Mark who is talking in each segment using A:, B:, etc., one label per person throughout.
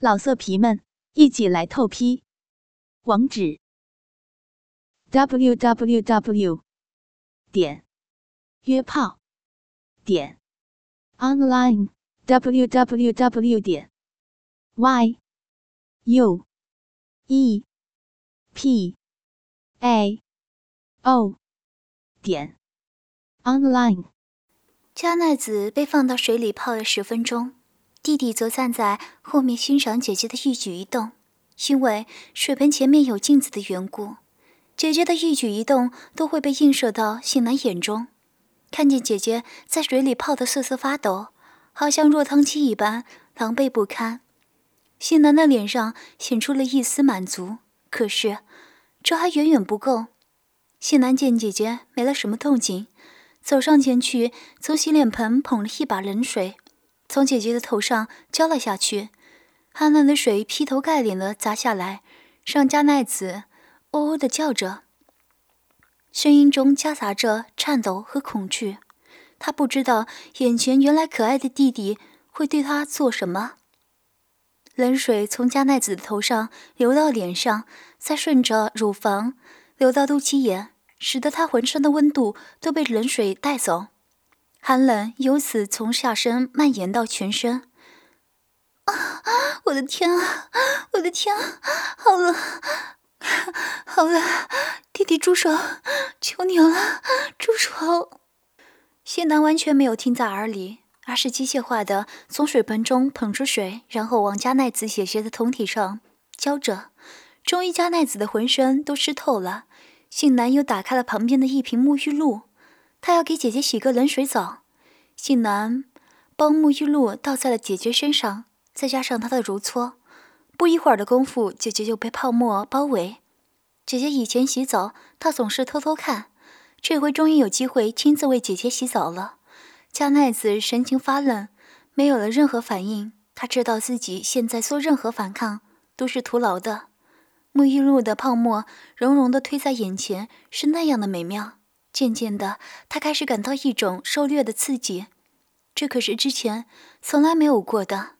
A: 老色皮们，一起来透批！网址：w w w 点约炮点 online w w w 点 y u e p a o 点 online。
B: 加奈子被放到水里泡了十分钟。弟弟则站在后面欣赏姐姐的一举一动，因为水盆前面有镜子的缘故，姐姐的一举一动都会被映射到信男眼中。看见姐姐在水里泡得瑟瑟发抖，好像落汤鸡一般狼狈不堪，信男的脸上显出了一丝满足。可是，这还远远不够。信男见姐姐没了什么动静，走上前去，从洗脸盆捧了一把冷水。从姐姐的头上浇了下去，寒冷的水劈头盖脸的砸下来，让加奈子哦哦的叫着，声音中夹杂着颤抖和恐惧。她不知道眼前原来可爱的弟弟会对她做什么。冷水从加奈子的头上流到脸上，再顺着乳房流到肚脐眼，使得她浑身的温度都被冷水带走。寒冷由此从下身蔓延到全身。啊！我的天啊！我的天啊！好冷，好冷！弟弟住手！求你了，住手！谢楠完全没有听在耳里，而是机械化的从水盆中捧出水，然后往加奈子姐姐的酮体上浇着。终于，加奈子的浑身都湿透了。信男又打开了旁边的一瓶沐浴露。他要给姐姐洗个冷水澡，信男帮沐浴露倒在了姐姐身上，再加上他的揉搓，不一会儿的功夫，姐姐就被泡沫包围。姐姐以前洗澡，他总是偷偷看，这回终于有机会亲自为姐姐洗澡了。加奈子神情发愣，没有了任何反应。他知道自己现在做任何反抗都是徒劳的。沐浴露的泡沫融融的推在眼前，是那样的美妙。渐渐的，他开始感到一种受虐的刺激，这可是之前从来没有过的。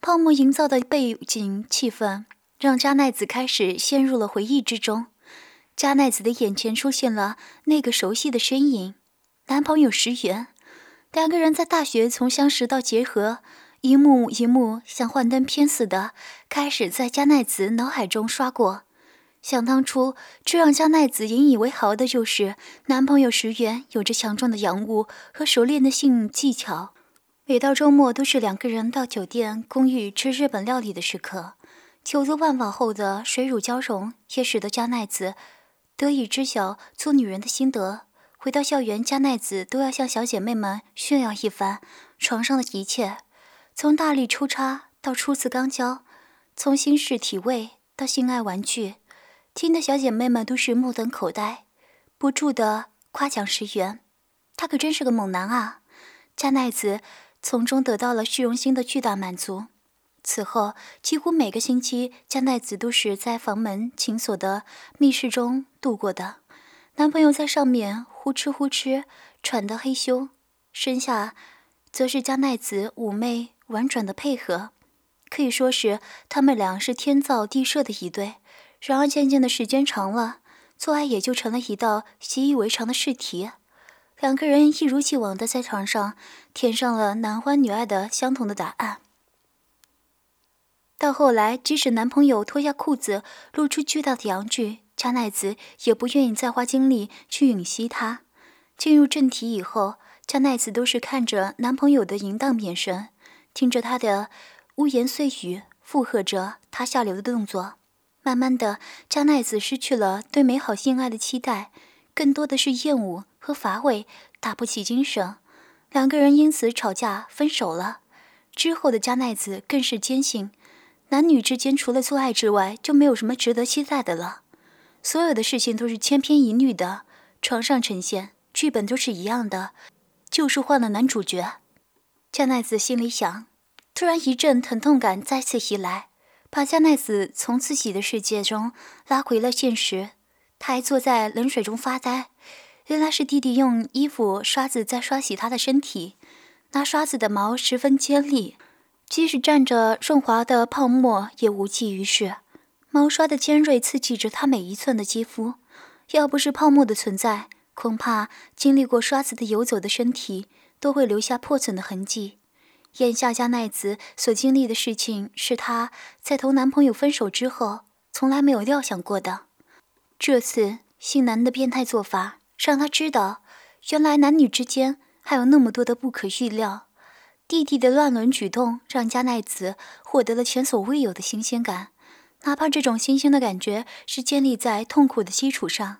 B: 泡沫营造的背景气氛，让加奈子开始陷入了回忆之中。加奈子的眼前出现了那个熟悉的身影，男朋友石原。两个人在大学从相识到结合，一幕一幕像幻灯片似的，开始在加奈子脑海中刷过。想当初，这让加奈子引以为豪的就是男朋友石原有着强壮的阳物和熟练的性技巧。每到周末，都是两个人到酒店公寓吃日本料理的时刻。酒足饭饱后的水乳交融，也使得加奈子得以知晓做女人的心得。回到校园，加奈子都要向小姐妹们炫耀一番床上的一切，从大力抽插到初次肛交，从新式体位到性爱玩具。听的小姐妹们都是目瞪口呆，不住的夸奖石原，他可真是个猛男啊！加奈子从中得到了虚荣心的巨大满足。此后，几乎每个星期，加奈子都是在房门紧锁的密室中度过的。男朋友在上面呼哧呼哧喘得嘿咻，身下则是加奈子妩媚婉转的配合，可以说是他们俩是天造地设的一对。然而，渐渐的时间长了，做爱也就成了一道习以为常的试题。两个人一如既往的在床上填上了男欢女爱的相同的答案。到后来，即使男朋友脱下裤子露出巨大的阳具，加奈子也不愿意再花精力去吮吸他。进入正题以后，加奈子都是看着男朋友的淫荡眼神，听着他的污言碎语，附和着他下流的动作。慢慢的，加奈子失去了对美好性爱的期待，更多的是厌恶和乏味，打不起精神。两个人因此吵架分手了。之后的加奈子更是坚信，男女之间除了做爱之外，就没有什么值得期待的了。所有的事情都是千篇一律的，床上呈现剧本都是一样的，就是换了男主角。加奈子心里想，突然一阵疼痛感再次袭来。把加奈子从自己的世界中拉回了现实，他还坐在冷水中发呆。原来是弟弟用衣服刷子在刷洗他的身体，那刷子的毛十分尖利，即使蘸着润滑的泡沫，也无济于事。毛刷的尖锐刺激着他每一寸的肌肤，要不是泡沫的存在，恐怕经历过刷子的游走的身体都会留下破损的痕迹。眼下加奈子所经历的事情，是她在同男朋友分手之后从来没有料想过的。这次姓南的变态做法，让她知道，原来男女之间还有那么多的不可预料。弟弟的乱伦举动，让加奈子获得了前所未有的新鲜感。哪怕这种新鲜的感觉是建立在痛苦的基础上，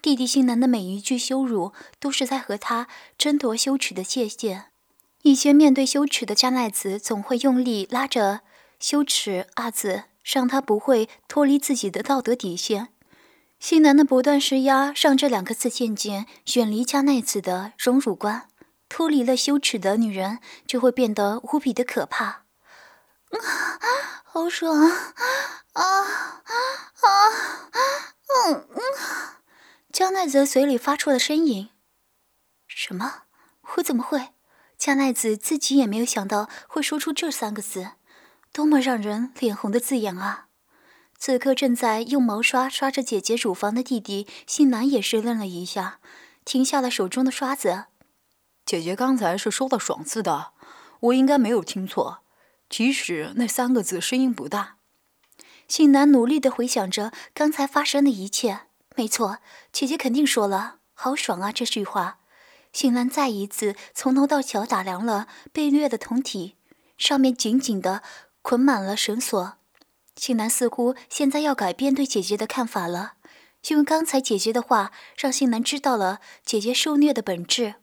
B: 弟弟姓南的每一句羞辱都是在和他争夺羞耻的界限。一些面对羞耻的加奈子，总会用力拉着“羞耻”二字，让他不会脱离自己的道德底线。姓南的不断施压，让这两个字渐渐远离加奈子的荣辱观。脱离了羞耻的女人，就会变得无比的可怕。好爽啊！啊啊！嗯嗯，江奈子嘴里发出了呻吟。什么？我怎么会？江奈子自己也没有想到会说出这三个字，多么让人脸红的字眼啊！此刻正在用毛刷刷着姐姐乳房的弟弟信男也是愣了一下，停下了手中的刷子。
C: 姐姐刚才是说到“爽”字的，我应该没有听错。即使那三个字声音不大，
B: 信男努力的回想着刚才发生的一切。没错，姐姐肯定说了“好爽啊”这句话。信南再一次从头到脚打量了被虐的酮体，上面紧紧的捆满了绳索。信南似乎现在要改变对姐姐的看法了，因为刚才姐姐的话让信男知道了姐姐受虐的本质。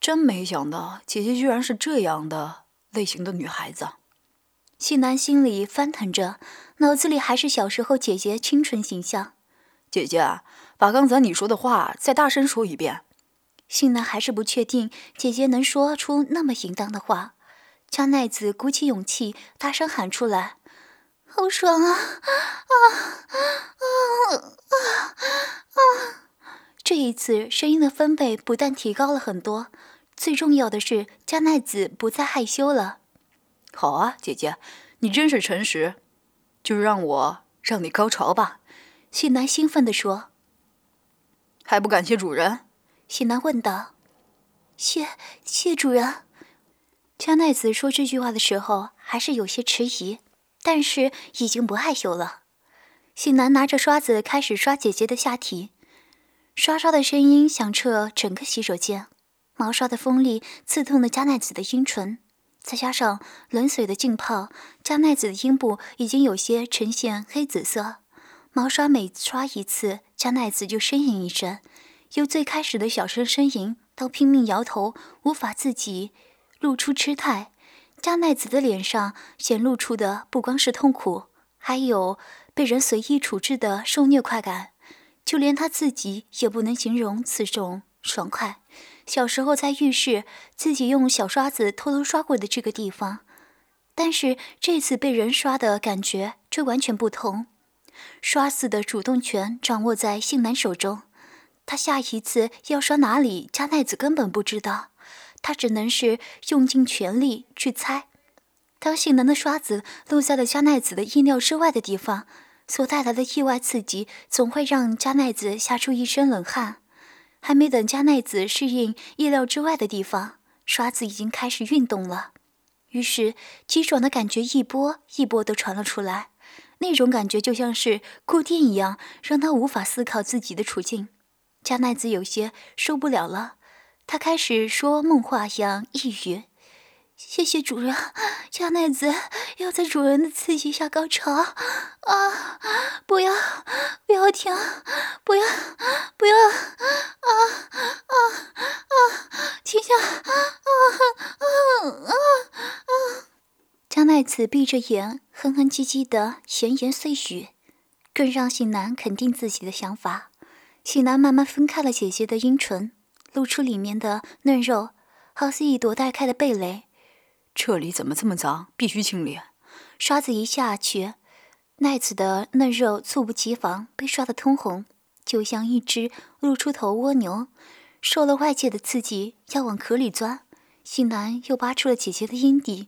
C: 真没想到，姐姐居然是这样的类型的女孩子。
B: 信南心里翻腾着，脑子里还是小时候姐姐清纯形象。
C: 姐姐，把刚才你说的话再大声说一遍。
B: 信南还是不确定姐姐能说出那么淫荡的话。加奈子鼓起勇气，大声喊出来：“好爽啊！啊啊啊啊！”这一次，声音的分贝不但提高了很多，最重要的是，加奈子不再害羞了。
C: 好啊，姐姐，你真是诚实，就让我让你高潮吧。”
B: 喜南兴奋地说。
C: “还不感谢主人？”
B: 喜南问道。“谢谢主人。”加奈子说这句话的时候还是有些迟疑，但是已经不害羞了。喜南拿着刷子开始刷姐姐的下体。刷刷的声音响彻整个洗手间，毛刷的锋利刺痛了加奈子的阴唇，再加上冷水的浸泡，加奈子的阴部已经有些呈现黑紫色。毛刷每刷一次，加奈子就呻吟一声，由最开始的小声呻吟到拼命摇头，无法自己露出痴态。加奈子的脸上显露出的不光是痛苦，还有被人随意处置的受虐快感。就连他自己也不能形容此种爽快。小时候在浴室自己用小刷子偷偷刷过的这个地方，但是这次被人刷的感觉却完全不同。刷子的主动权掌握在信男手中，他下一次要刷哪里，加奈子根本不知道，他只能是用尽全力去猜。当性男的刷子落在了加奈子的意料之外的地方。所带来的意外刺激，总会让加奈子吓出一身冷汗。还没等加奈子适应意料之外的地方，刷子已经开始运动了。于是，激爽的感觉一波一波地传了出来。那种感觉就像是过电一样，让他无法思考自己的处境。加奈子有些受不了了，他开始说梦话一样呓语。谢谢主人，加奈子要在主人的刺激下高潮啊！不要，不要停，不要，不要啊啊啊！停下啊啊啊啊！加奈子闭着眼，哼哼唧唧的闲言碎语，更让喜男肯定自己的想法。喜男慢慢分开了姐姐的阴唇，露出里面的嫩肉，好似一朵待开的蓓蕾。
C: 这里怎么这么脏？必须清理。
B: 刷子一下去，奈子的嫩肉猝不及防被刷得通红，就像一只露出头蜗牛，受了外界的刺激要往壳里钻，信男又扒出了姐姐的阴蒂，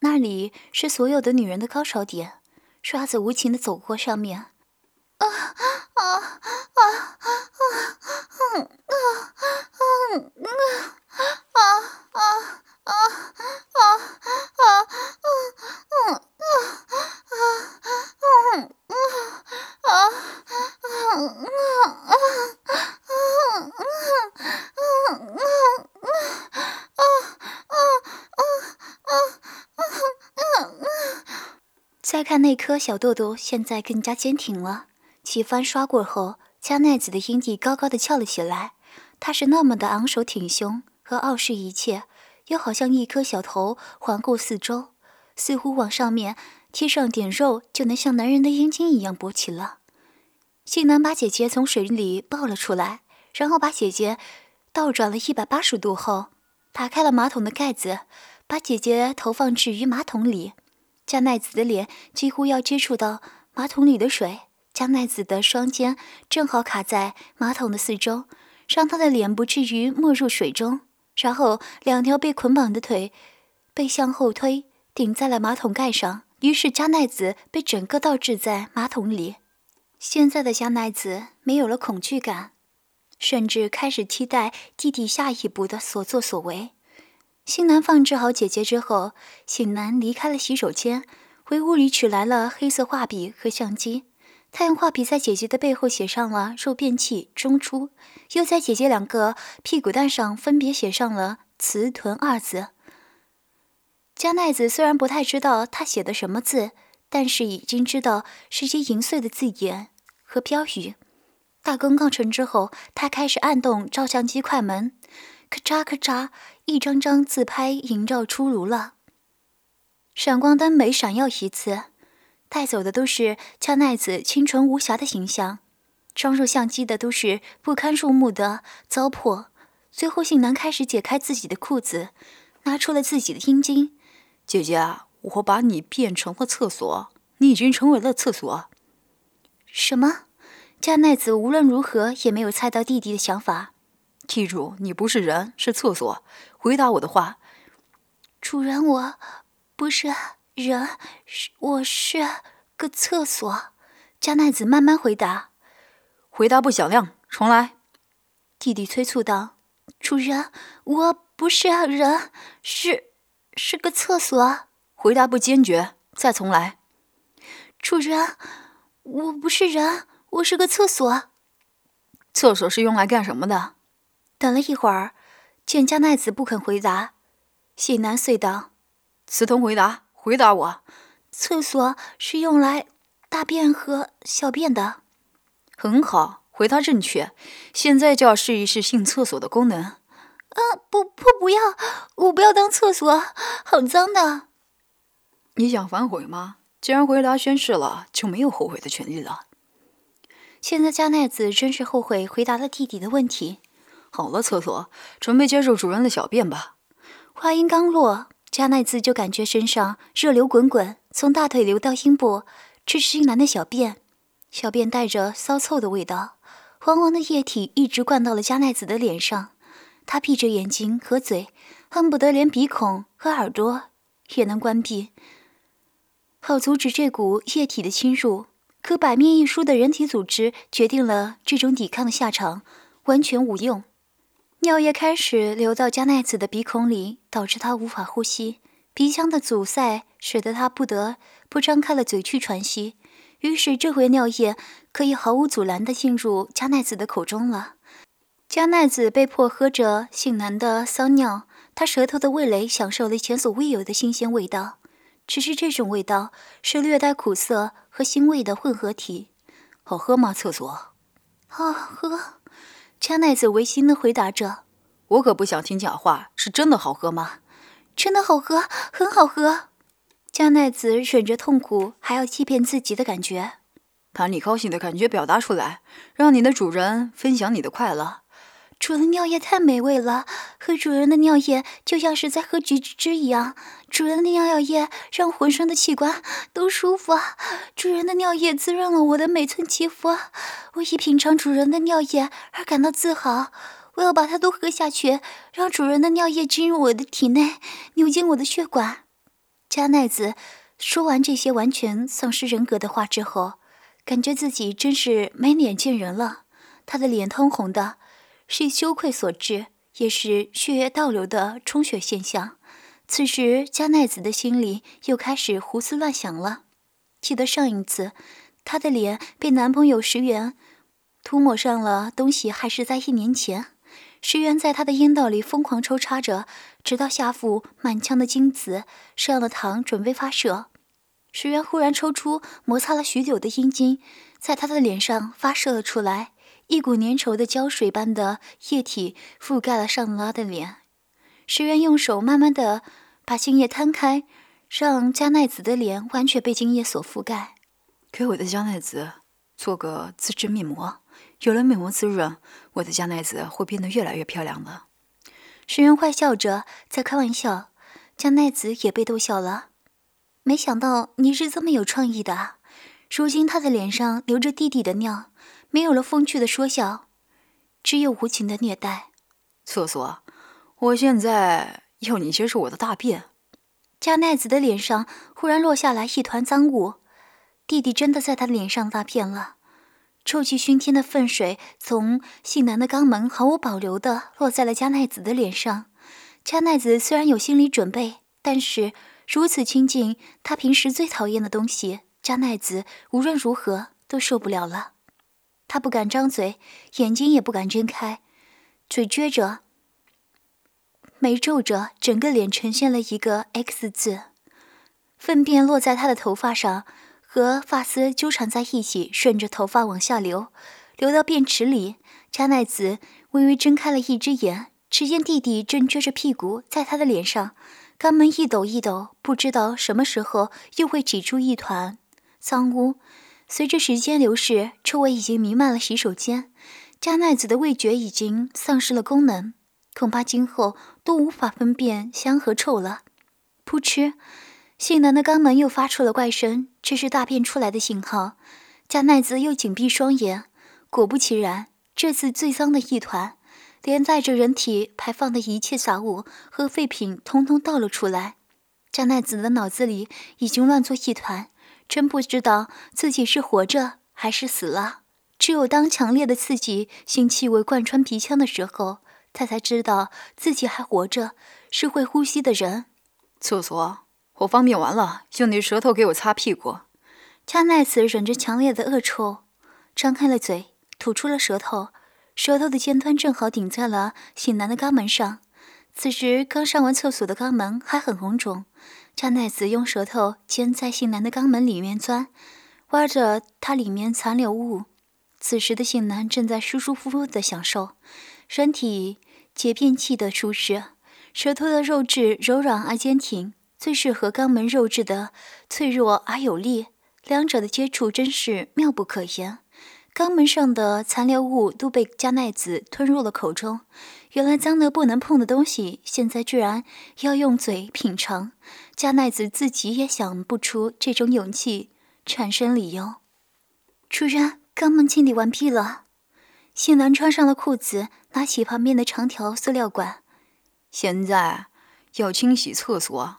B: 那里是所有的女人的高潮点，刷子无情的走过上面。啊啊啊啊啊啊啊啊啊啊啊再看那颗小豆豆，现在更加坚挺了。几番刷过后，加奈子的阴蒂高高的翘了起来。她是那么的昂首挺胸和傲视一切，又好像一颗小头环顾四周，似乎往上面贴上点肉就能像男人的阴茎一样勃起了。信男把姐姐从水里抱了出来，然后把姐姐倒转了一百八十度后，打开了马桶的盖子，把姐姐投放置于马桶里。加奈子的脸几乎要接触到马桶里的水。加奈子的双肩正好卡在马桶的四周，让她的脸不至于没入水中。然后，两条被捆绑的腿被向后推，顶在了马桶盖上。于是，加奈子被整个倒置在马桶里。现在的加奈子没有了恐惧感，甚至开始期待弟弟下一步的所作所为。新男放置好姐姐之后，醒男离开了洗手间，回屋里取来了黑色画笔和相机。他用画笔在姐姐的背后写上了“肉便器中出”，又在姐姐两个屁股蛋上分别写上了“雌臀”二字。加奈子虽然不太知道他写的什么字，但是已经知道是些淫秽的字眼和标语。大功告成之后，他开始按动照相机快门，咔嚓咔嚓，一张张自拍影照出炉了。闪光灯每闪耀一次。带走的都是加奈子清纯无瑕的形象，装入相机的都是不堪入目的糟粕。最后，信男开始解开自己的裤子，拿出了自己的阴茎。
C: 姐姐，我把你变成了厕所，你已经成为了厕所。
B: 什么？加奈子无论如何也没有猜到弟弟的想法。
C: 记住，你不是人，是厕所。回答我的话。
B: 主人，我不是。人是我是个厕所，加奈子慢慢回答。
C: 回答不响亮，重来。
B: 弟弟催促道：“主人，我不是人，是是个厕所。”
C: 回答不坚决，再重来。
B: 主人，我不是人，我是个厕所。
C: 厕所是用来干什么的？
B: 等了一会儿，见加奈子不肯回答，谢南遂道：“
C: 刺通回答。”回答我，
B: 厕所是用来大便和小便的。
C: 很好，回答正确。现在就要试一试性厕所的功能。啊，
B: 不不不要，我不要当厕所，好脏的。
C: 你想反悔吗？既然回答宣誓了，就没有后悔的权利了。
B: 现在加奈子真是后悔回答了弟弟的问题。
C: 好了，厕所，准备接受主人的小便吧。
B: 话音刚落。加奈子就感觉身上热流滚滚，从大腿流到阴部，这是新男的小便，小便带着骚臭的味道，黄黄的液体一直灌到了加奈子的脸上。他闭着眼睛和嘴，恨不得连鼻孔和耳朵也能关闭，好阻止这股液体的侵入。可百面一疏的人体组织决定了这种抵抗的下场，完全无用。尿液开始流到加奈子的鼻孔里，导致她无法呼吸。鼻腔的阻塞使得她不得不张开了嘴去喘息。于是这回尿液可以毫无阻拦地进入加奈子的口中了。加奈子被迫喝着性男的骚尿，她舌头的味蕾享受了前所未有的新鲜味道。只是这种味道是略带苦涩和腥味的混合体。
C: 好喝吗？厕所？
B: 好喝。加奈子违心的回答着：“
C: 我可不想听假话，是真的好喝吗？
B: 真的好喝，很好喝。”加奈子忍着痛苦，还要欺骗自己的感觉，
C: 把你高兴的感觉表达出来，让你的主人分享你的快乐。
B: 主人的尿液太美味了，喝主人的尿液就像是在喝橘子汁一样。主人的尿液让浑身的器官都舒服啊。主人的尿液滋润了我的每寸肌肤。我以品尝主人的尿液而感到自豪。我要把它都喝下去，让主人的尿液进入我的体内，流进我的血管。加奈子说完这些完全丧失人格的话之后，感觉自己真是没脸见人了。他的脸通红的，是羞愧所致，也是血液倒流的充血现象。此时，加奈子的心里又开始胡思乱想了。记得上一次，她的脸被男朋友石原涂抹上了东西，还是在一年前。石原在她的阴道里疯狂抽插着，直到下腹满腔的精子上了膛，准备发射。石原忽然抽出摩擦了许久的阴茎，在她的脸上发射了出来，一股粘稠的胶水般的液体覆盖了上拉的脸。石原用手慢慢的把精液摊开，让加奈子的脸完全被精液所覆盖。
C: 给我的加奈子做个自制面膜，有了面膜滋润，我的加奈子会变得越来越漂亮的。
B: 石原坏笑着在开玩笑，加奈子也被逗笑了。没想到你是这么有创意的。如今他的脸上流着弟弟的尿，没有了风趣的说笑，只有无情的虐待。
C: 厕所。我现在要你接受我的大便。
B: 加奈子的脸上忽然落下来一团脏物，弟弟真的在他脸上大便了。臭气熏天的粪水从性男的肛门毫无保留地落在了加奈子的脸上。加奈子虽然有心理准备，但是如此亲近他平时最讨厌的东西，加奈子无论如何都受不了了。他不敢张嘴，眼睛也不敢睁开，嘴撅着。眉皱着，整个脸呈现了一个 X 字。粪便落在他的头发上，和发丝纠缠在一起，顺着头发往下流，流到便池里。加奈子微微睁开了一只眼，只见弟弟正撅着屁股在他的脸上，肛门一抖一抖，不知道什么时候又会挤出一团脏污。随着时间流逝，周围已经弥漫了洗手间，加奈子的味觉已经丧失了功能。恐怕今后都无法分辨香和臭了。噗嗤，性男的肛门又发出了怪声，这是大便出来的信号。加奈子又紧闭双眼，果不其然，这次最脏的一团，连带着人体排放的一切杂物和废品，通通倒了出来。加奈子的脑子里已经乱作一团，真不知道自己是活着还是死了。只有当强烈的刺激性气味贯穿鼻腔的时候。他才知道自己还活着，是会呼吸的人。
C: 厕所，我方便完了，用你舌头给我擦屁股。
B: 加奈子忍着强烈的恶臭，张开了嘴，吐出了舌头，舌头的尖端正好顶在了醒男的肛门上。此时刚上完厕所的肛门还很红肿，加奈子用舌头尖在性男的肛门里面钻，挖着它里面残留物。此时的性男正在舒舒服服的享受，身体。洁便器的舒适，舌头的肉质柔软而坚挺，最适合肛门肉质的脆弱而有力。两者的接触真是妙不可言。肛门上的残留物都被加奈子吞入了口中。原来脏得不能碰的东西，现在居然要用嘴品尝。加奈子自己也想不出这种勇气产生理由。主人，肛门清理完毕了。信男穿上了裤子。拿起旁边的长条塑料管，
C: 现在要清洗厕所。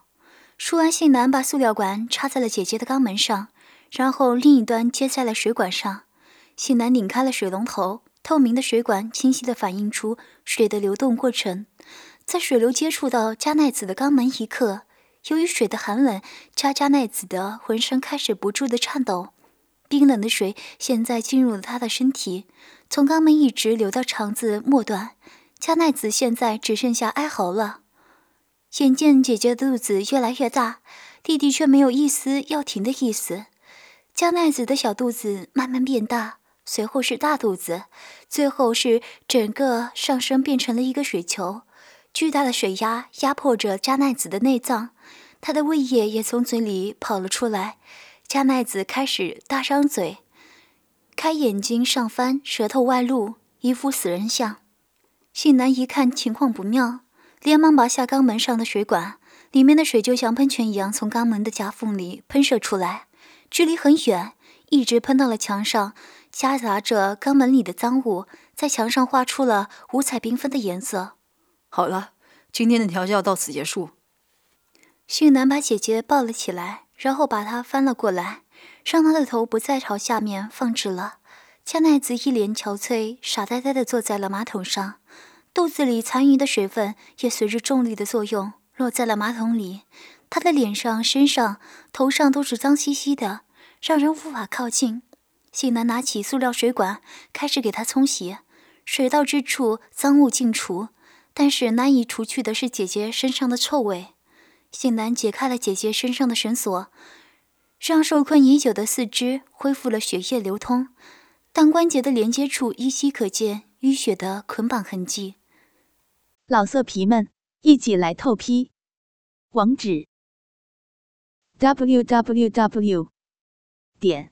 B: 说完，信男把塑料管插在了姐姐的肛门上，然后另一端接在了水管上。信男拧开了水龙头，透明的水管清晰地反映出水的流动过程。在水流接触到加奈子的肛门一刻，由于水的寒冷，加加奈子的浑身开始不住地颤抖。冰冷的水现在进入了他的身体。从肛门一直流到肠子末端，加奈子现在只剩下哀嚎了。眼见姐姐的肚子越来越大，弟弟却没有一丝要停的意思。加奈子的小肚子慢慢变大，随后是大肚子，最后是整个上身变成了一个水球。巨大的水压压迫着加奈子的内脏，她的胃液也从嘴里跑了出来。加奈子开始大张嘴。开眼睛上翻，舌头外露，一副死人相。信男一看情况不妙，连忙拔下肛门上的水管，里面的水就像喷泉一样从肛门的夹缝里喷射出来，距离很远，一直喷到了墙上，夹杂着肛门里的脏物，在墙上画出了五彩缤纷的颜色。
C: 好了，今天的调教到此结束。
B: 迅男把姐姐抱了起来，然后把她翻了过来，让她的头不再朝下面放置了。加奈子一脸憔悴，傻呆呆地坐在了马桶上，肚子里残余的水分也随着重力的作用落在了马桶里。她的脸上、身上、头上都是脏兮兮的，让人无法靠近。信南拿起塑料水管，开始给她冲洗，水到之处脏物尽除，但是难以除去的是姐姐身上的臭味。信南解开了姐姐身上的绳索，让受困已久的四肢恢复了血液流通，但关节的连接处依稀可见淤血的捆绑痕迹。
A: 老色皮们，一起来透批！网址：w w w 点